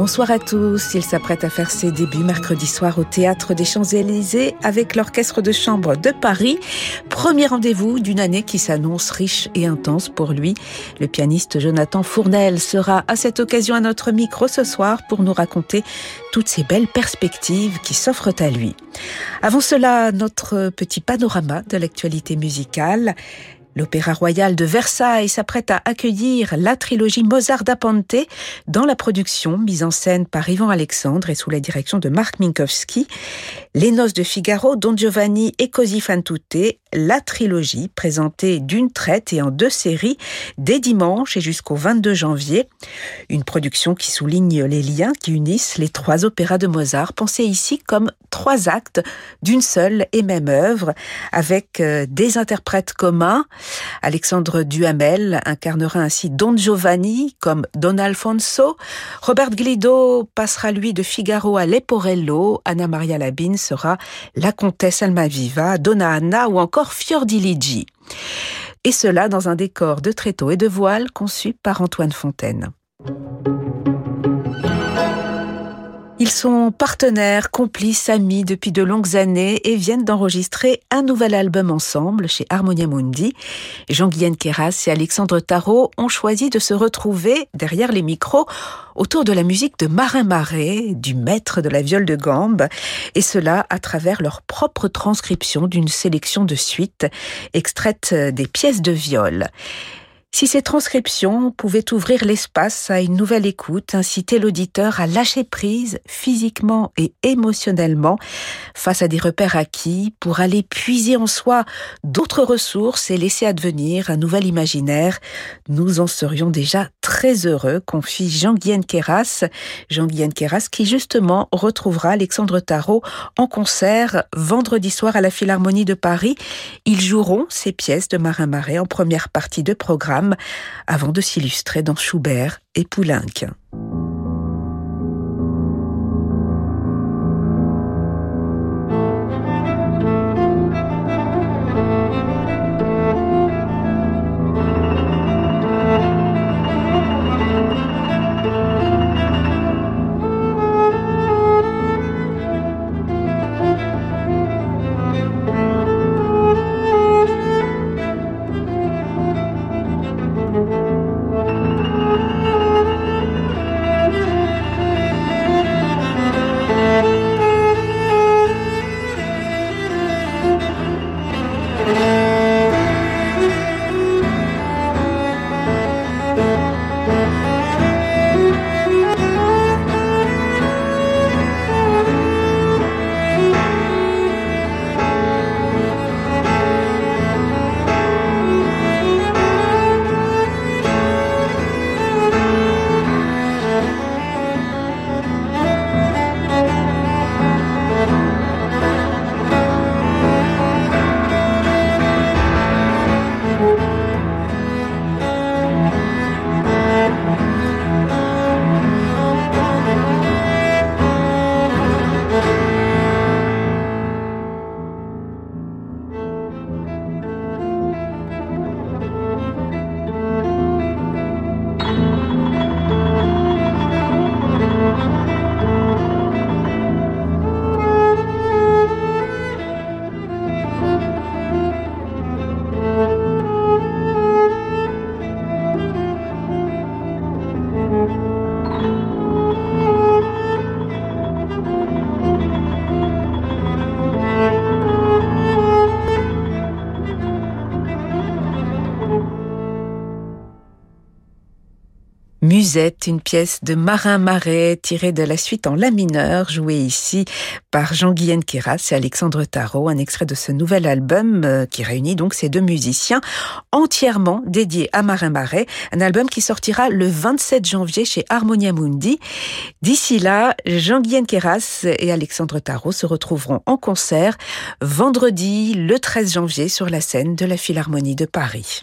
Bonsoir à tous. Il s'apprête à faire ses débuts mercredi soir au Théâtre des Champs-Élysées avec l'Orchestre de Chambre de Paris. Premier rendez-vous d'une année qui s'annonce riche et intense pour lui. Le pianiste Jonathan Fournel sera à cette occasion à notre micro ce soir pour nous raconter toutes ces belles perspectives qui s'offrent à lui. Avant cela, notre petit panorama de l'actualité musicale. L'Opéra Royal de Versailles s'apprête à accueillir la trilogie Mozart da Ponte dans la production mise en scène par Ivan Alexandre et sous la direction de Marc Minkowski. Les Noces de Figaro, Don Giovanni et Così fan tutte, la trilogie présentée d'une traite et en deux séries dès dimanche et jusqu'au 22 janvier. Une production qui souligne les liens qui unissent les trois opéras de Mozart, pensés ici comme trois actes d'une seule et même œuvre, avec euh, des interprètes communs. Alexandre Duhamel incarnera ainsi Don Giovanni comme Don Alfonso. Robert Glido passera lui de Figaro à Leporello. Anna Maria Labine sera la comtesse Almaviva, Donna Anna ou encore Fiordiligi. Et cela dans un décor de tréteaux et de voiles conçu par Antoine Fontaine. Ils sont partenaires, complices, amis depuis de longues années et viennent d'enregistrer un nouvel album ensemble chez Harmonia Mundi. Jean-Guyen Keras et Alexandre Tarot ont choisi de se retrouver derrière les micros autour de la musique de Marin Marais, du maître de la viole de gambe, et cela à travers leur propre transcription d'une sélection de suites extraites des pièces de viol. Si ces transcriptions pouvaient ouvrir l'espace à une nouvelle écoute, inciter l'auditeur à lâcher prise physiquement et émotionnellement face à des repères acquis pour aller puiser en soi d'autres ressources et laisser advenir un nouvel imaginaire, nous en serions déjà très heureux, confie Jean-Guyen Keras. Jean-Guyen Keras qui justement retrouvera Alexandre Tarot en concert vendredi soir à la Philharmonie de Paris. Ils joueront ces pièces de Marin Marais en première partie de programme avant de s'illustrer dans Schubert et Poulenc. Une pièce de Marin Marais tirée de la suite en la mineur, jouée ici par Jean-Guyen Keras et Alexandre Tarot, un extrait de ce nouvel album euh, qui réunit donc ces deux musiciens entièrement dédiés à Marin Marais, un album qui sortira le 27 janvier chez Harmonia Mundi. D'ici là, Jean-Guyen Keras et Alexandre Tarot se retrouveront en concert vendredi le 13 janvier sur la scène de la Philharmonie de Paris.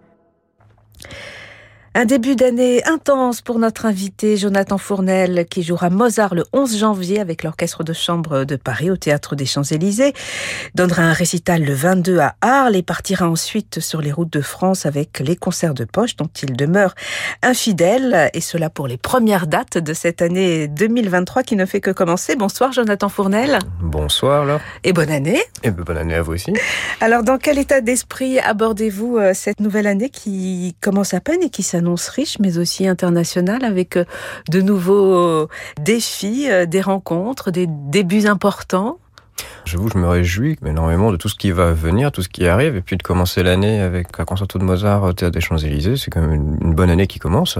Un début d'année intense pour notre invité Jonathan Fournel qui jouera Mozart le 11 janvier avec l'orchestre de chambre de Paris au théâtre des Champs-Élysées, donnera un récital le 22 à Arles et partira ensuite sur les routes de France avec les concerts de poche dont il demeure infidèle et cela pour les premières dates de cette année 2023 qui ne fait que commencer. Bonsoir Jonathan Fournel. Bonsoir Laure. Et bonne année. Et bonne année à vous aussi. Alors dans quel état d'esprit abordez-vous euh, cette nouvelle année qui commence à peine et qui s'annonce annonce riche, mais aussi internationale, avec euh, de nouveaux défis, euh, des rencontres, des débuts importants. J'avoue, je me réjouis énormément de tout ce qui va venir, tout ce qui arrive, et puis de commencer l'année avec un concerto de Mozart au Théâtre des Champs-Élysées, c'est quand même une bonne année qui commence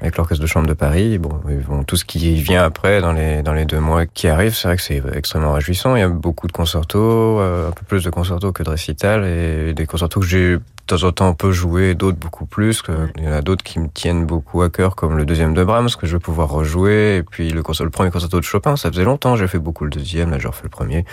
avec l'orchestre de chambre de Paris. Bon, bon, tout ce qui vient après dans les dans les deux mois qui arrivent, c'est vrai que c'est extrêmement réjouissant. Il y a beaucoup de concertos, euh, un peu plus de concertos que de récitals, et des concertos que j'ai de temps en temps un peu joué, d'autres beaucoup plus. Que, il y en a d'autres qui me tiennent beaucoup à cœur, comme le deuxième de Brahms que je vais pouvoir rejouer, et puis le, le premier concerto de Chopin. Ça faisait longtemps, j'ai fait beaucoup le deuxième, là j'ai refait le premier.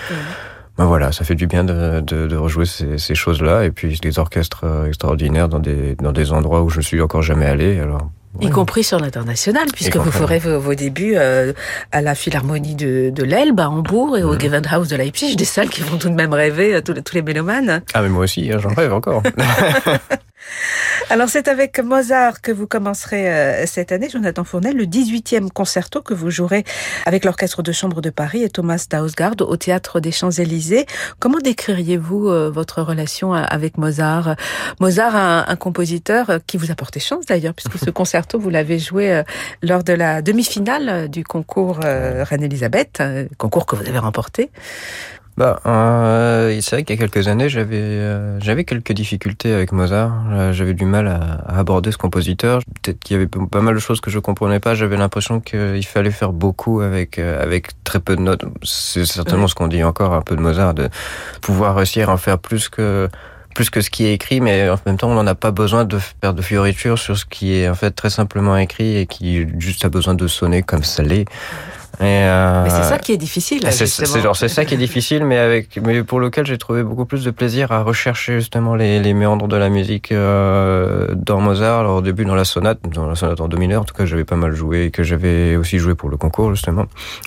Ben voilà, ça fait du bien de, de, de rejouer ces, ces choses-là et puis des orchestres euh, extraordinaires dans des dans des endroits où je suis encore jamais allé. Alors y compris sur l'international, puisque vous ferez vos, débuts euh, à la Philharmonie de, de l'Elbe, à Hambourg, et au mmh. Gewandhaus de Leipzig, des salles qui vont tout de même rêver, euh, tous les, tous les mélomanes. Ah mais moi aussi, hein, j'en rêve encore. Alors c'est avec Mozart que vous commencerez euh, cette année, Jonathan Fournel, le 18e concerto que vous jouerez avec l'Orchestre de Chambre de Paris et Thomas Dausgaard au Théâtre des Champs-Élysées. Comment décririez-vous euh, votre relation avec Mozart? Mozart, un, un, compositeur qui vous a porté chance d'ailleurs, puisque ce concerto, vous l'avez joué euh, lors de la demi-finale du concours Reine-Elisabeth, concours que vous avez remporté. Bah, euh, c'est vrai qu'il y a quelques années, j'avais euh, j'avais quelques difficultés avec Mozart. Euh, j'avais du mal à, à, aborder ce compositeur. Peut-être qu'il y avait pas mal de choses que je comprenais pas. J'avais l'impression qu'il fallait faire beaucoup avec euh, avec très peu de notes. C'est certainement ce qu'on dit encore un peu de Mozart, de pouvoir réussir à en faire plus que plus que ce qui est écrit, mais en même temps, on n'en a pas besoin de faire de fioritures sur ce qui est en fait très simplement écrit et qui juste a besoin de sonner comme ça l'est. Euh, mais c'est ça qui est difficile. C'est genre c'est ça qui est difficile, mais avec mais pour lequel j'ai trouvé beaucoup plus de plaisir à rechercher justement les, les méandres de la musique euh, dans Mozart. Alors au début dans la sonate, dans la sonate en do mineur, en tout cas j'avais pas mal joué et que j'avais aussi joué pour le concours justement.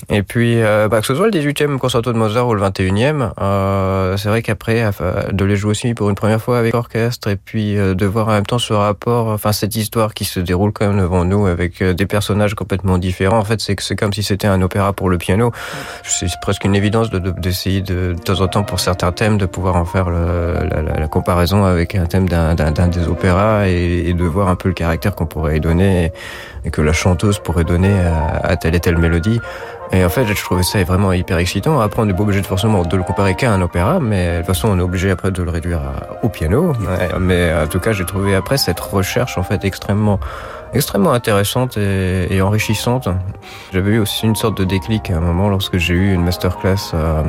Et puis euh, bah, que ce soit le 18e concerto de Mozart ou le 21e, euh, c'est vrai qu'après de les jouer aussi pour une première fois avec l'orchestre et puis de voir en même temps ce rapport, enfin cette histoire qui se déroule quand même devant nous avec des personnages complètement différents. En fait c'est c'est comme si c'était un opéra pour le piano. C'est presque une évidence d'essayer de, de, temps en temps pour certains thèmes de pouvoir en faire la, comparaison avec un thème d'un des opéras et, de voir un peu le caractère qu'on pourrait y donner et, que la chanteuse pourrait donner à, à, telle et telle mélodie. Et en fait, je trouvais ça vraiment hyper excitant. Après, on n'est pas obligé de forcément de le comparer qu'à un opéra, mais de toute façon, on est obligé après de le réduire au piano. Mais en tout cas, j'ai trouvé après cette recherche en fait extrêmement extrêmement intéressante et, enrichissante. J'avais eu aussi une sorte de déclic à un moment lorsque j'ai eu une masterclass euh,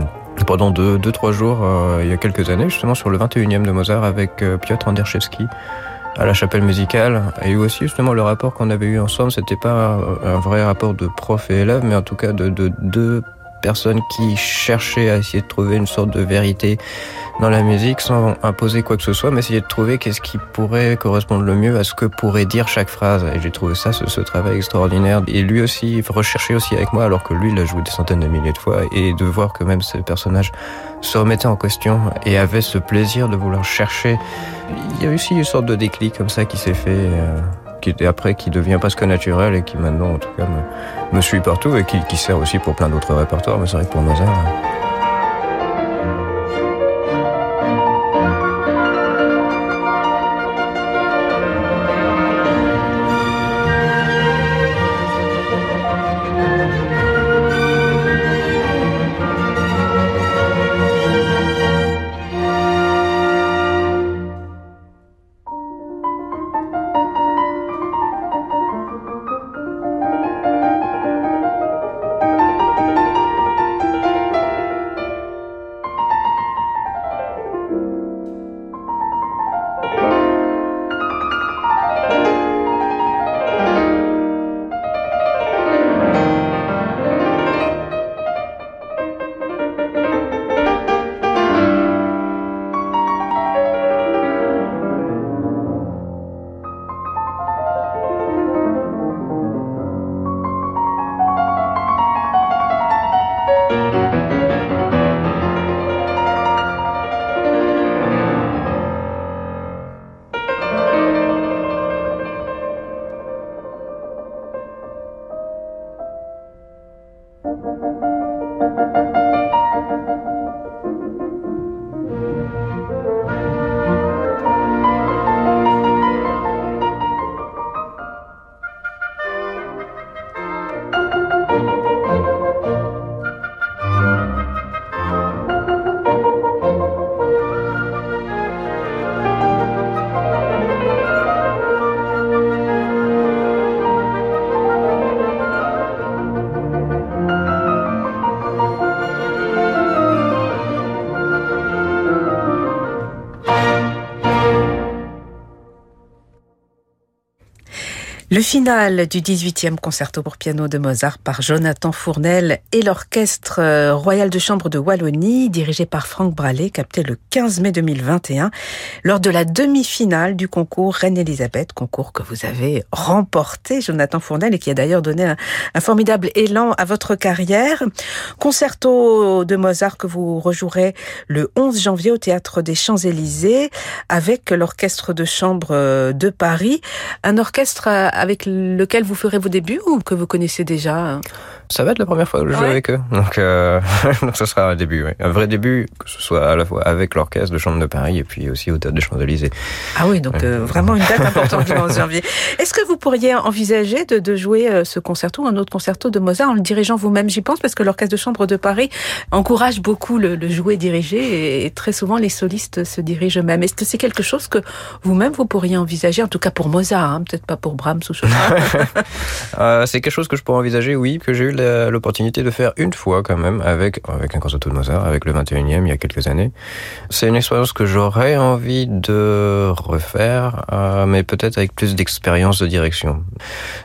pendant deux, deux, trois jours euh, il y a quelques années, justement sur le 21e de Mozart avec euh, Piotr Anderszewski à la chapelle musicale et aussi justement le rapport qu'on avait eu ensemble c'était pas un vrai rapport de prof et élève mais en tout cas de deux de personnes qui cherchaient à essayer de trouver une sorte de vérité dans la musique sans imposer quoi que ce soit, mais essayer de trouver qu'est-ce qui pourrait correspondre le mieux à ce que pourrait dire chaque phrase. Et j'ai trouvé ça, ce, ce, travail extraordinaire. Et lui aussi, il rechercher aussi avec moi, alors que lui, il a joué des centaines de milliers de fois, et de voir que même ce personnage se remettait en question et avait ce plaisir de vouloir chercher. Il y a aussi une sorte de déclic comme ça qui s'est fait. Euh qui après, qui devient presque naturel et qui maintenant, en tout cas, me, suit partout et qui, qui sert aussi pour plein d'autres répertoires. Mais c'est vrai que pour Mozart. Le final du 18e concerto pour piano de Mozart par Jonathan Fournel et l'orchestre euh, royal de chambre de Wallonie dirigé par Franck Bralé capté le 15 mai 2021 lors de la demi-finale du concours Reine-Elisabeth, concours que vous avez remporté Jonathan Fournel et qui a d'ailleurs donné un, un, formidable élan à votre carrière. Concerto de Mozart que vous rejouerez le 11 janvier au théâtre des Champs-Élysées avec l'orchestre de chambre euh, de Paris, un orchestre avec lequel vous ferez vos débuts ou que vous connaissez déjà ça va être la première fois que je joue avec eux. Donc, euh, donc ce sera un début, un vrai début, que ce soit à la fois avec l'orchestre de Chambre de Paris et puis aussi au Théâtre des Champs-Élysées. Ah oui, donc euh, vraiment une date importante le 11 janvier. Est-ce que vous pourriez envisager de, de jouer euh, ce concerto, un autre concerto de Mozart en le dirigeant vous-même? J'y pense parce que l'orchestre de Chambre de Paris encourage beaucoup le, le jouer dirigé et, très souvent les solistes se dirigent eux-mêmes. Est-ce que c'est quelque chose que vous-même vous pourriez envisager, en tout cas pour Mozart, hein, peut-être pas pour Brahms ou Chopin euh, C'est quelque chose que je pourrais envisager, oui, que j'ai eu l'opportunité de faire une fois quand même avec, avec un concerto de Mozart, avec le 21e il y a quelques années. C'est une expérience que j'aurais envie de refaire, euh, mais peut-être avec plus d'expérience de direction.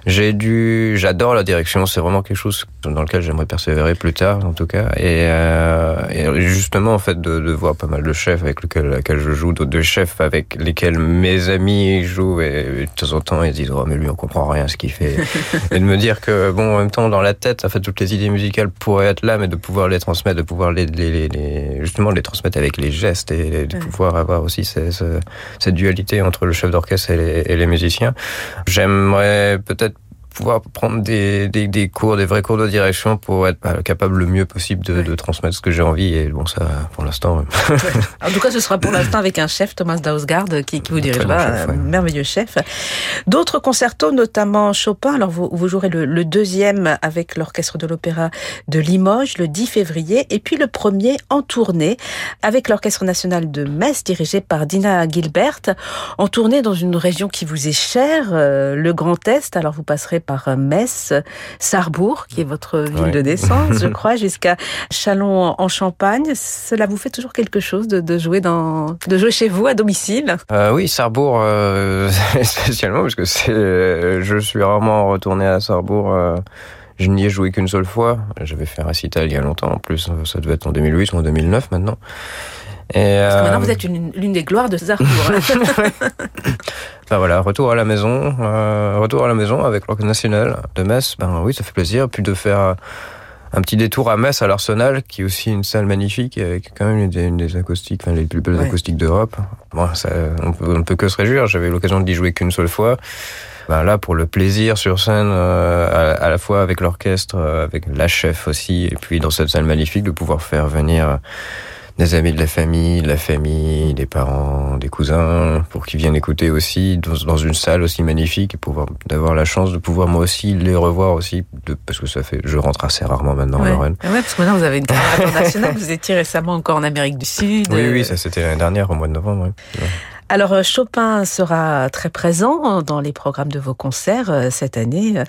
J'ai dû, j'adore la direction, c'est vraiment quelque chose dans lequel j'aimerais persévérer plus tard en tout cas. Et, euh, et justement en fait de, de, voir pas mal de chefs avec lesquels, lesquels je joue, d'autres chefs avec lesquels mes amis jouent et, de temps en temps ils disent oh mais lui on comprend rien à ce qu'il fait et de me dire que bon en même temps dans la tête en fait toutes les idées musicales pourraient être là mais de pouvoir les transmettre de pouvoir les, les, les justement les transmettre avec les gestes et de pouvoir avoir aussi ces, ces, cette dualité entre le chef d'orchestre et les musiciens. J'aimerais peut-être pouvoir prendre des, des, des, cours, des vrais cours de direction pour être bah, capable le mieux possible de, ouais. de transmettre ce que j'ai envie. Et bon, ça, pour l'instant. en tout cas, ce sera pour l'instant avec un chef, Thomas Dausgaard, qui, qui vous dirigera, chef, ouais. un merveilleux chef. D'autres concertos, notamment Chopin. Alors, vous, vous jouerez le, le deuxième avec l'orchestre de l'opéra de Limoges le 10 février, et puis le premier en tournée avec l'orchestre national de Metz, dirigé par Dina Gilbert, en tournée dans une région qui vous est chère, euh, le Grand Est. Alors, vous passerez par Metz, Sarrebourg, qui est votre ville ouais. de naissance, je crois, jusqu'à Chalon en Champagne. Cela vous fait toujours quelque chose de, de jouer dans, de jouer chez vous à domicile? Euh, Oui, Sarrebourg euh, spécialement parce que c'est, je suis rarement retourné à Sarrebourg. Euh, je n'y ai joué qu'une seule fois. J'avais fait un récital il y a longtemps. En plus, ça devait être en 2008 ou en 2009 maintenant. Et Parce que maintenant, euh... vous êtes l'une des gloires de Sarrebourg. ben voilà, retour à la maison, euh, retour à la maison avec l'Orchestre National de Metz. Ben oui, ça fait plaisir. Puis de faire un petit détour à Metz, à l'Arsenal, qui est aussi une salle magnifique, avec quand même une des, une des acoustiques, enfin, les plus belles ouais. acoustiques d'Europe. Bon, ça, on, peut, on ne peut que se réjouir. J'avais l'occasion d'y jouer qu'une seule fois. Ben là, pour le plaisir sur scène, euh, à, à, la fois avec l'orchestre, euh, avec la chef aussi, et puis dans cette salle magnifique, de pouvoir faire venir des amis de la famille, de la famille, des parents, des cousins, pour qu'ils viennent écouter aussi dans, dans, une salle aussi magnifique et pouvoir d'avoir la chance de pouvoir moi aussi les revoir aussi, de, parce que ça fait, je rentre assez rarement maintenant ouais. en Lorraine. Ouais, parce que maintenant vous avez une carrière internationale, vous étiez récemment encore en Amérique du Sud. Oui, oui, ça c'était l'année dernière au mois de novembre. Ouais. Alors euh, Chopin sera très présent dans les programmes de vos concerts euh, cette année, euh,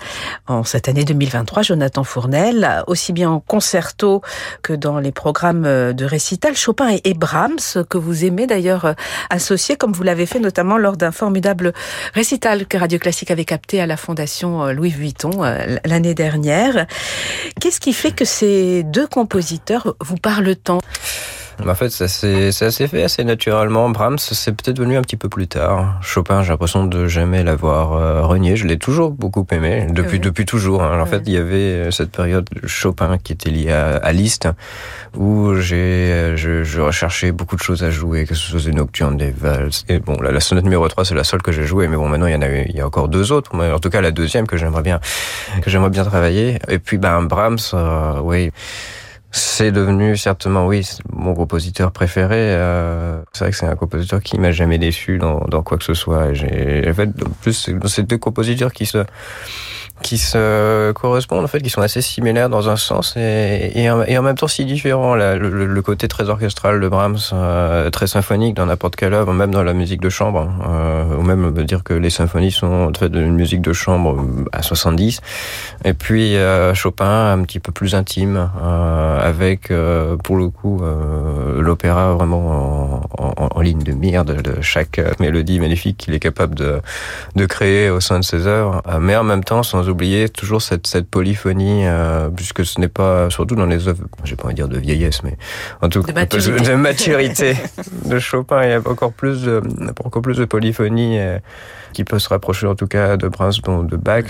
en cette année 2023. Jonathan Fournel, aussi bien en concerto que dans les programmes de récital. Chopin et Brahms, que vous aimez d'ailleurs associer, comme vous l'avez fait notamment lors d'un formidable récital que Radio Classique avait capté à la Fondation Louis Vuitton l'année dernière. Qu'est-ce qui fait que ces deux compositeurs vous parlent tant? En fait, ça s'est fait assez naturellement. Brahms, c'est peut-être venu un petit peu plus tard. Chopin, j'ai l'impression de jamais l'avoir euh, renié. Je l'ai toujours beaucoup aimé, depuis, depuis toujours. Hein. En fait, il y avait cette période de Chopin qui était liée à, à Liszt, où j'ai, je, je, recherchais beaucoup de choses à jouer, que ce soit des nocturnes, des valses. Et bon, la, la sonate numéro 3, c'est la seule que j'ai jouée, mais bon, maintenant, il y en a, il y a encore deux autres. Mais en tout cas, la deuxième que j'aimerais bien, que j'aimerais bien travailler. Et puis, ben, Brahms, euh, oui. C'est devenu certainement, oui, mon compositeur préféré. Euh, c'est vrai que c'est un compositeur qui m'a jamais déçu dans, quoi que ce soit. J'ai, en fait, en plus, c'est deux compositeurs qui se qui se correspondent en fait, qui sont assez similaires dans un sens et, en, même temps si différents. Le, côté très orchestral de Brahms, euh, très symphonique dans n'importe quelle œuvre, même dans la musique de chambre, euh, ou même dire que les symphonies sont en fait une musique de chambre à 70. Et puis euh, Chopin un petit peu plus intime, euh, avec euh, pour le coup euh, l'opéra vraiment en, ligne de mire de, de, chaque mélodie magnifique qu'il est capable de, de créer au sein de ses œuvres, mais en même temps sans oublier toujours cette, cette polyphonie, euh, puisque ce n'est pas, surtout dans les œuvres, j'ai pas envie de dire de vieillesse, mais en tout cas de maturité, de, maturité de Chopin, il y a encore plus de, encore plus de polyphonie euh, qui peut se rapprocher en tout cas de Brahms, de Bach.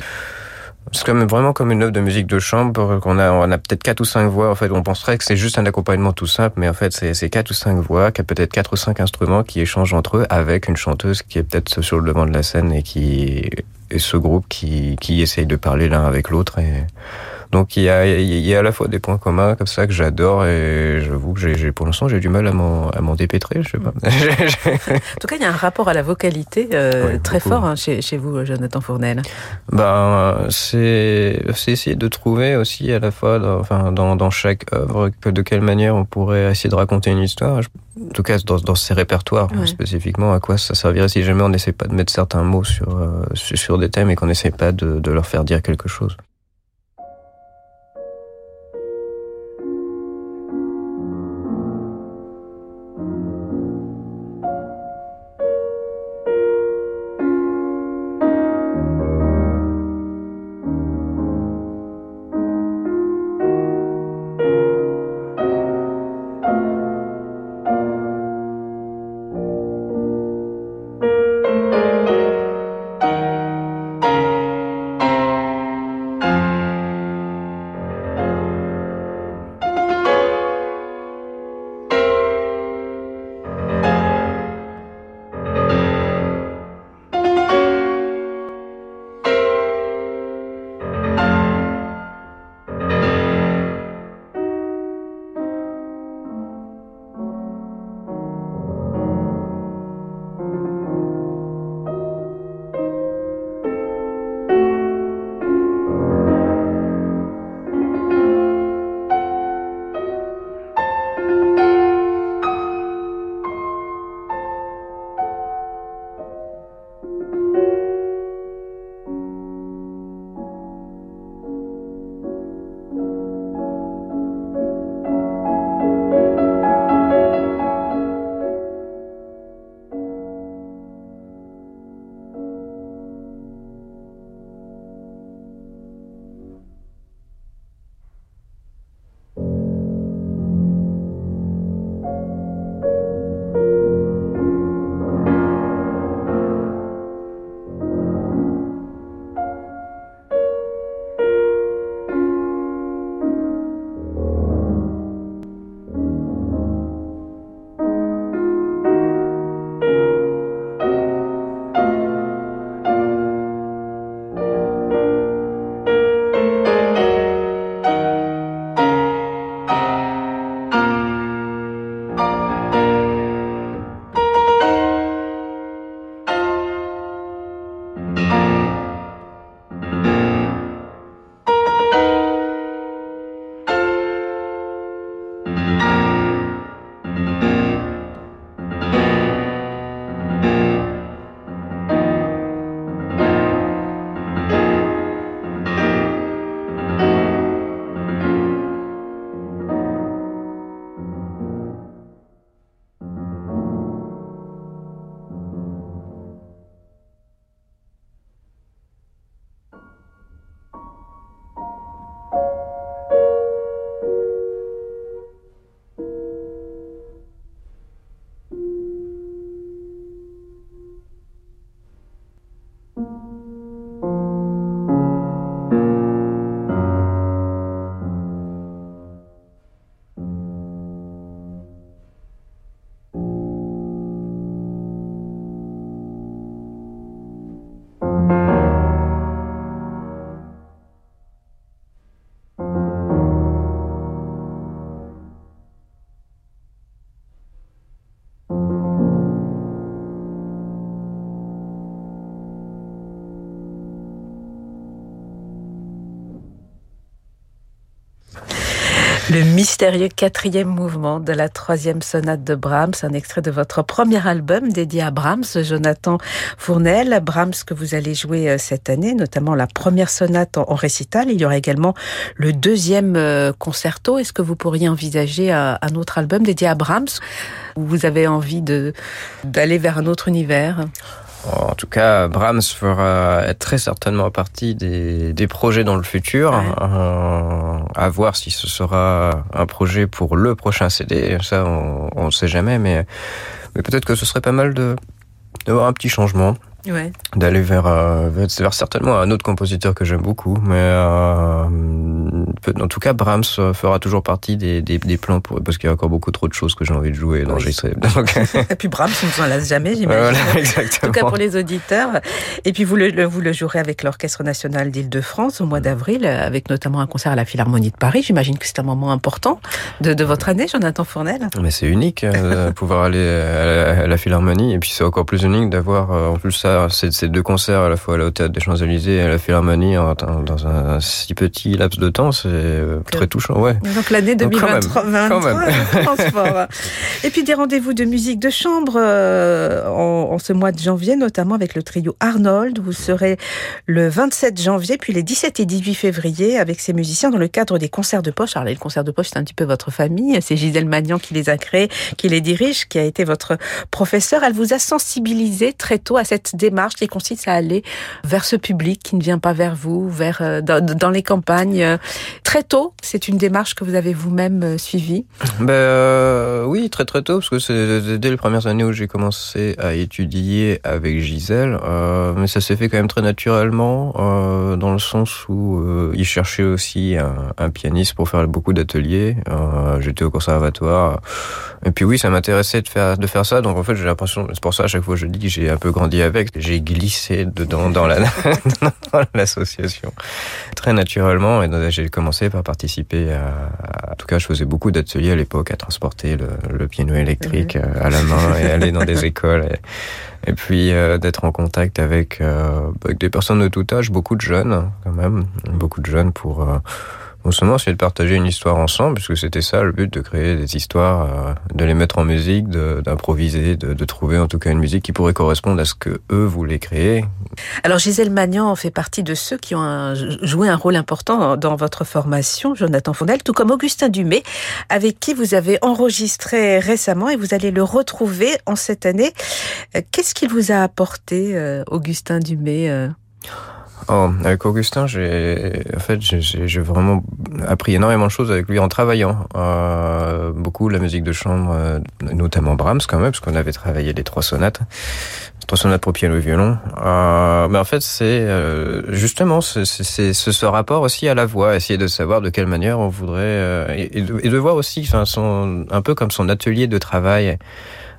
C'est comme vraiment comme une œuvre de musique de chambre qu'on a, on a peut-être quatre ou cinq voix. En fait, on penserait que c'est juste un accompagnement tout simple, mais en fait, c'est quatre ou cinq voix, qui a peut-être quatre ou cinq instruments qui échangent entre eux avec une chanteuse qui est peut-être sur le devant de la scène et qui et ce groupe qui, qui essaye de parler l'un avec l'autre. Et donc il y a, il y a à la fois des points communs comme ça que j'adore et j'avoue que j'ai, pour l'instant j'ai du mal à m'en, à m'en dépêtrer. Je sais pas. en tout cas, il y a un rapport à la vocalité euh, oui, très beaucoup. fort hein, chez, chez vous, Jonathan Fournel. Ben c'est, c'est essayer de trouver aussi à la fois, dans, enfin dans, dans chaque œuvre, que de quelle manière on pourrait essayer de raconter une histoire. Je, en tout cas dans, dans ces répertoires ouais. spécifiquement, à quoi ça servirait si jamais on n'essaie pas de mettre certains mots sur, euh, sur des thèmes et qu'on n'essaie pas de, de leur faire dire quelque chose. Le mystérieux quatrième mouvement de la troisième sonate de Brahms, un extrait de votre premier album dédié à Brahms, Jonathan Fournel. Brahms que vous allez jouer euh, cette année, notamment la première sonate en récital. Il y aura également le deuxième euh, concerto. Est-ce que vous pourriez envisager un autre album dédié à Brahms? Ou vous avez envie d'aller vers un autre univers? En tout cas, Brahms fera être très certainement partie des, des projets dans le futur. Euh, à voir si ce sera un projet pour le prochain CD. Ça, on ne sait jamais, mais, mais peut-être que ce serait pas mal de d'avoir un petit changement. Ouais. D'aller vers, euh, vers certainement un autre compositeur que j'aime beaucoup, mais euh, en tout cas Brahms fera toujours partie des, des, des plans pour, parce qu'il y a encore beaucoup trop de choses que j'ai envie de jouer d'enregistrer. Et puis Brahms, on ne s'en lasse jamais, j'imagine. Voilà. En tout cas pour les auditeurs. Et puis vous le, vous le jouerez avec l'Orchestre national d'Île-de-France au mois d'avril, avec notamment un concert à la Philharmonie de Paris. J'imagine que c'est un moment important de, de votre année, Jonathan Fournel. Mais c'est unique euh, de pouvoir aller à la, Philharmonie, et puis c'est encore plus unique d'avoir en plus ça ces deux concerts à la fois au Théâtre des Champs-Élysées et à la Philharmonie dans un si petit laps de temps, c'est euh, très touchant. Ouais. Donc l'année 2023, Et puis des rendez-vous de musique de chambre euh, en, ce mois de janvier, notamment avec le trio Arnold. Vous serez le 27 janvier, puis les 17 et 18 février avec ces musiciens dans le cadre des concerts de poche. Alors les concerts de poche, c'est un petit peu votre famille. C'est Gisèle Magnan qui les a créés, qui les dirige, qui a été votre professeur. Elle vous a sensibilisé très tôt à cette démarche qui consiste à aller vers ce public qui ne vient pas vers vous, vers euh, dans, les campagnes. Euh, très tôt, c'est une démarche que vous avez vous-même euh, suivie ben, Oui, très très tôt, parce que c'est dès les premières années où j'ai commencé à étudier avec Gisèle, mais ça s'est fait quand même très naturellement, dans le sens où il cherchait aussi un, pianiste pour faire beaucoup d'ateliers. J'étais au conservatoire. Et puis oui, ça m'intéressait de faire, de faire ça, donc en fait j'ai l'impression, c'est pour ça à chaque fois je dis j'ai un peu grandi avec, j'ai glissé dedans dans la l'association. Très naturellement et j'ai commencé par participer à, en tout cas je faisais beaucoup d'ateliers à l'époque à transporter le, piano électrique euh, à la main et aller dans des écoles. Et, puis euh, d'être en contact avec, euh, avec des personnes de tout âge beaucoup de jeunes quand même. Beaucoup de jeunes pour non seulement essayer de partager une histoire ensemble, puisque c'était ça le but de créer des histoires, euh, de les mettre en musique, d'improviser, de, de, trouver en tout cas une musique qui pourrait correspondre à ce que eux voulaient créer. Alors Gisèle Magnan fait partie de ceux qui ont joué un rôle important dans votre formation, Jonathan Fondel, tout comme Augustin Dumay, avec qui vous avez enregistré récemment et vous allez le retrouver en cette année. Euh, qu'est-ce qu'il vous a apporté, euh, Augustin Dumay Oh, avec Augustin, j'ai en fait j'ai vraiment appris énormément de choses avec lui en travaillant. Euh, beaucoup la musique de chambre, euh, notamment Brahms quand même, parce qu'on avait travaillé les trois sonates, trois sonates pour piano et violon. Euh, mais en fait, c'est euh, justement c'est ce rapport aussi à la voix, essayer de savoir de quelle manière on voudrait euh, et, de, et, de, voir aussi, enfin, son un peu comme son atelier de travail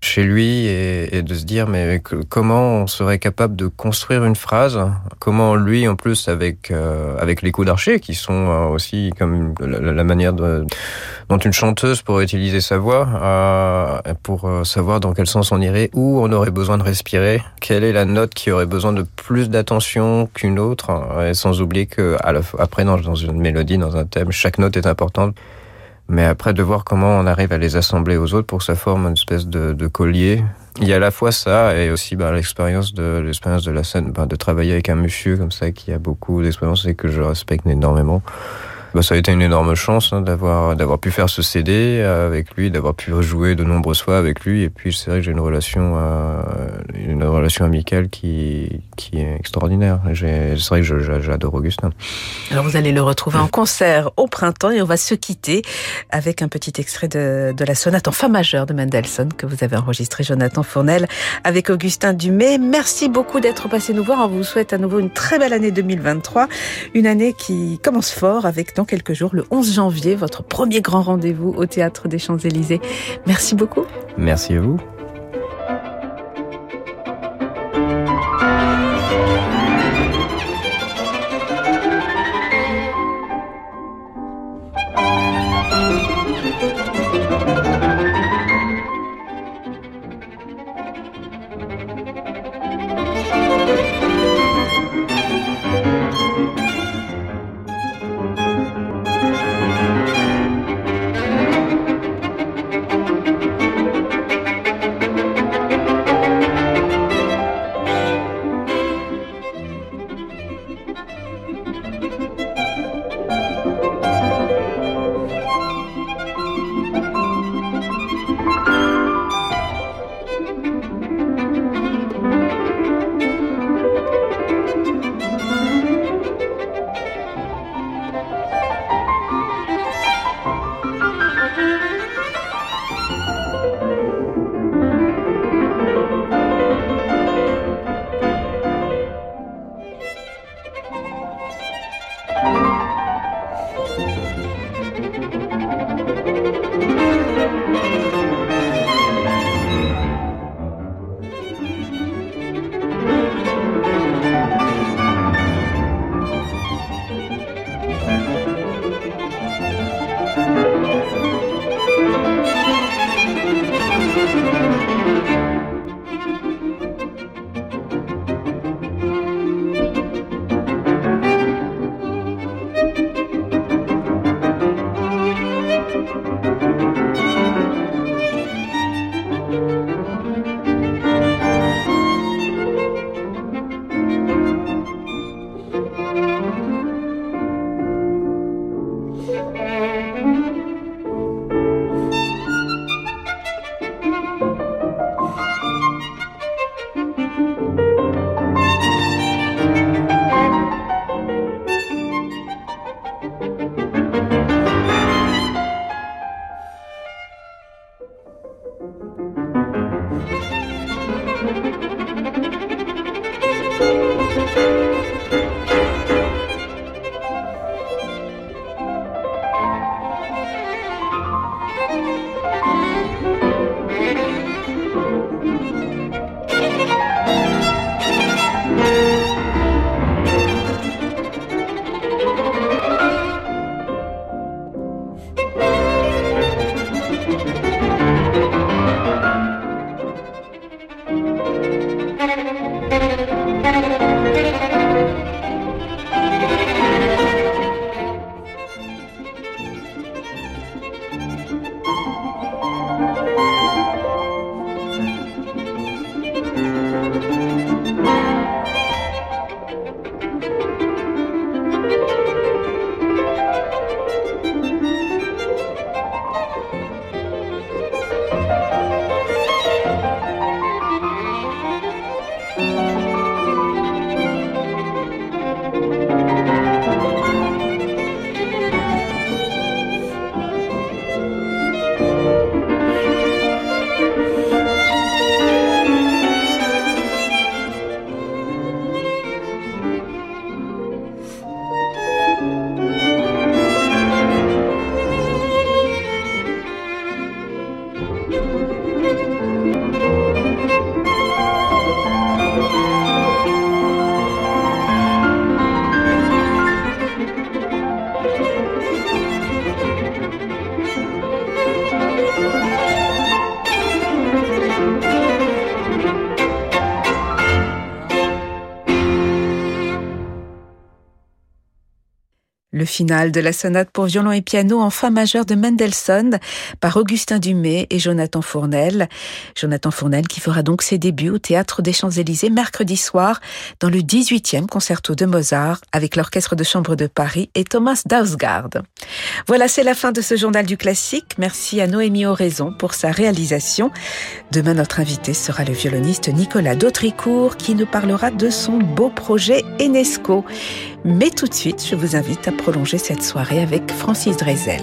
chez lui et, de se dire mais comment on serait capable de construire une phrase? Comment lui en plus avec euh, avec les coups d'archer qui sont euh, aussi comme la, manière dont une chanteuse pourrait utiliser sa voix euh, pour savoir dans quel sens on irait où on aurait besoin de respirer quelle est la note qui aurait besoin de plus d'attention qu'une autre et sans oublier que à la, après dans une mélodie dans un thème chaque note est importante mais après, de voir comment on arrive à les assembler aux autres pour que ça forme une espèce de, de collier. Il y a à la fois ça et aussi bah, l'expérience de l'expérience de la scène, bah, de travailler avec un monsieur comme ça qui a beaucoup d'expérience et que je respecte énormément. Bah, ça a été une énorme chance hein, d'avoir d'avoir pu faire ce CD avec lui, d'avoir pu rejouer de nombreuses fois avec lui. Et puis c'est vrai que j'ai une relation euh, une relation amicale qui qui est extraordinaire. C'est vrai que j'adore Augustin. Alors vous allez le retrouver en concert au printemps et on va se quitter avec un petit extrait de, de la sonate en fa majeur de Mendelssohn que vous avez enregistré Jonathan Fournel avec Augustin Dumay. Merci beaucoup d'être passé nous voir. On vous souhaite à nouveau une très belle année 2023, une année qui commence fort avec dans quelques jours, le 11 janvier, votre premier grand rendez-vous au Théâtre des Champs-Élysées. Merci beaucoup. Merci à vous. Le final de la sonate pour violon et piano en fa majeur de Mendelssohn par Augustin Dumay et Jonathan Fournel. Jonathan Fournel qui fera donc ses débuts au Théâtre des Champs-Élysées mercredi soir dans le 18e concerto de Mozart avec l'Orchestre de Chambre de Paris et Thomas Dausgaard. Voilà, c'est la fin de ce journal du classique. Merci à Noémie Oraison pour sa réalisation. Demain, notre invité sera le violoniste Nicolas Dautricourt qui nous parlera de son beau projet Enesco. Mais tout de suite, je vous invite à prolonger cette soirée avec Francis Drezel.